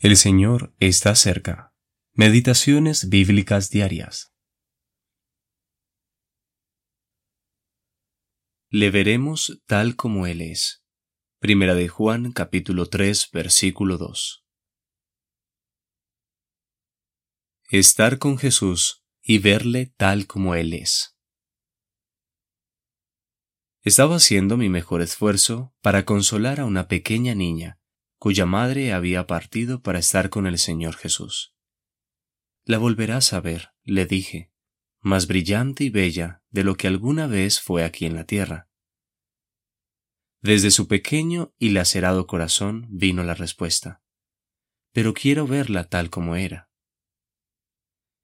El Señor está cerca. Meditaciones bíblicas diarias. Le veremos tal como Él es. Primera de Juan capítulo 3 versículo 2. Estar con Jesús y verle tal como Él es. Estaba haciendo mi mejor esfuerzo para consolar a una pequeña niña cuya madre había partido para estar con el Señor Jesús. La volverás a ver, le dije, más brillante y bella de lo que alguna vez fue aquí en la tierra. Desde su pequeño y lacerado corazón vino la respuesta, pero quiero verla tal como era.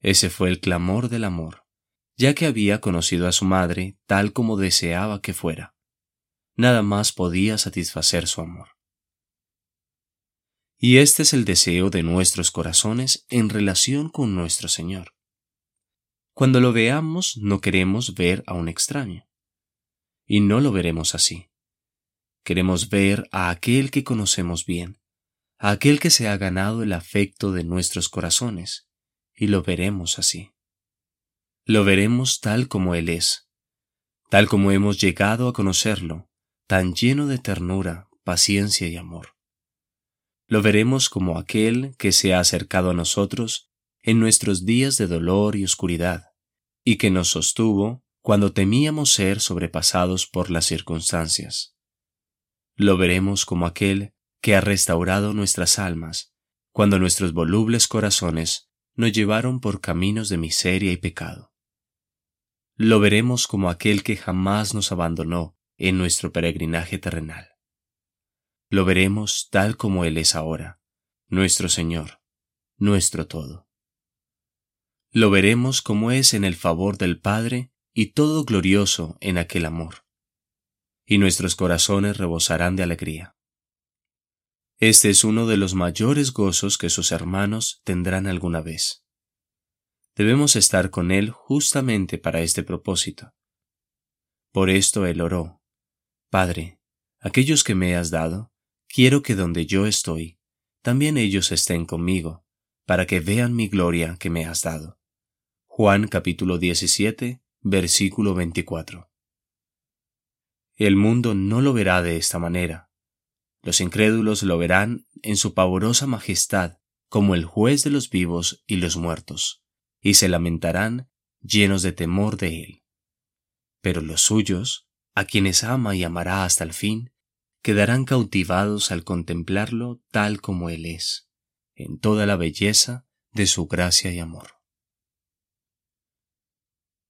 Ese fue el clamor del amor, ya que había conocido a su madre tal como deseaba que fuera. Nada más podía satisfacer su amor. Y este es el deseo de nuestros corazones en relación con nuestro Señor. Cuando lo veamos no queremos ver a un extraño. Y no lo veremos así. Queremos ver a aquel que conocemos bien, a aquel que se ha ganado el afecto de nuestros corazones, y lo veremos así. Lo veremos tal como Él es, tal como hemos llegado a conocerlo, tan lleno de ternura, paciencia y amor lo veremos como aquel que se ha acercado a nosotros en nuestros días de dolor y oscuridad, y que nos sostuvo cuando temíamos ser sobrepasados por las circunstancias. Lo veremos como aquel que ha restaurado nuestras almas, cuando nuestros volubles corazones nos llevaron por caminos de miseria y pecado. Lo veremos como aquel que jamás nos abandonó en nuestro peregrinaje terrenal lo veremos tal como Él es ahora, nuestro Señor, nuestro todo. Lo veremos como es en el favor del Padre y todo glorioso en aquel amor. Y nuestros corazones rebosarán de alegría. Este es uno de los mayores gozos que sus hermanos tendrán alguna vez. Debemos estar con Él justamente para este propósito. Por esto Él oró, Padre, aquellos que me has dado, Quiero que donde yo estoy, también ellos estén conmigo, para que vean mi gloria que me has dado. Juan capítulo 17, versículo 24. El mundo no lo verá de esta manera. Los incrédulos lo verán en su pavorosa majestad como el juez de los vivos y los muertos, y se lamentarán llenos de temor de él. Pero los suyos, a quienes ama y amará hasta el fin, quedarán cautivados al contemplarlo tal como Él es, en toda la belleza de su gracia y amor.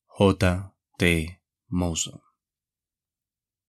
J. T. Mouson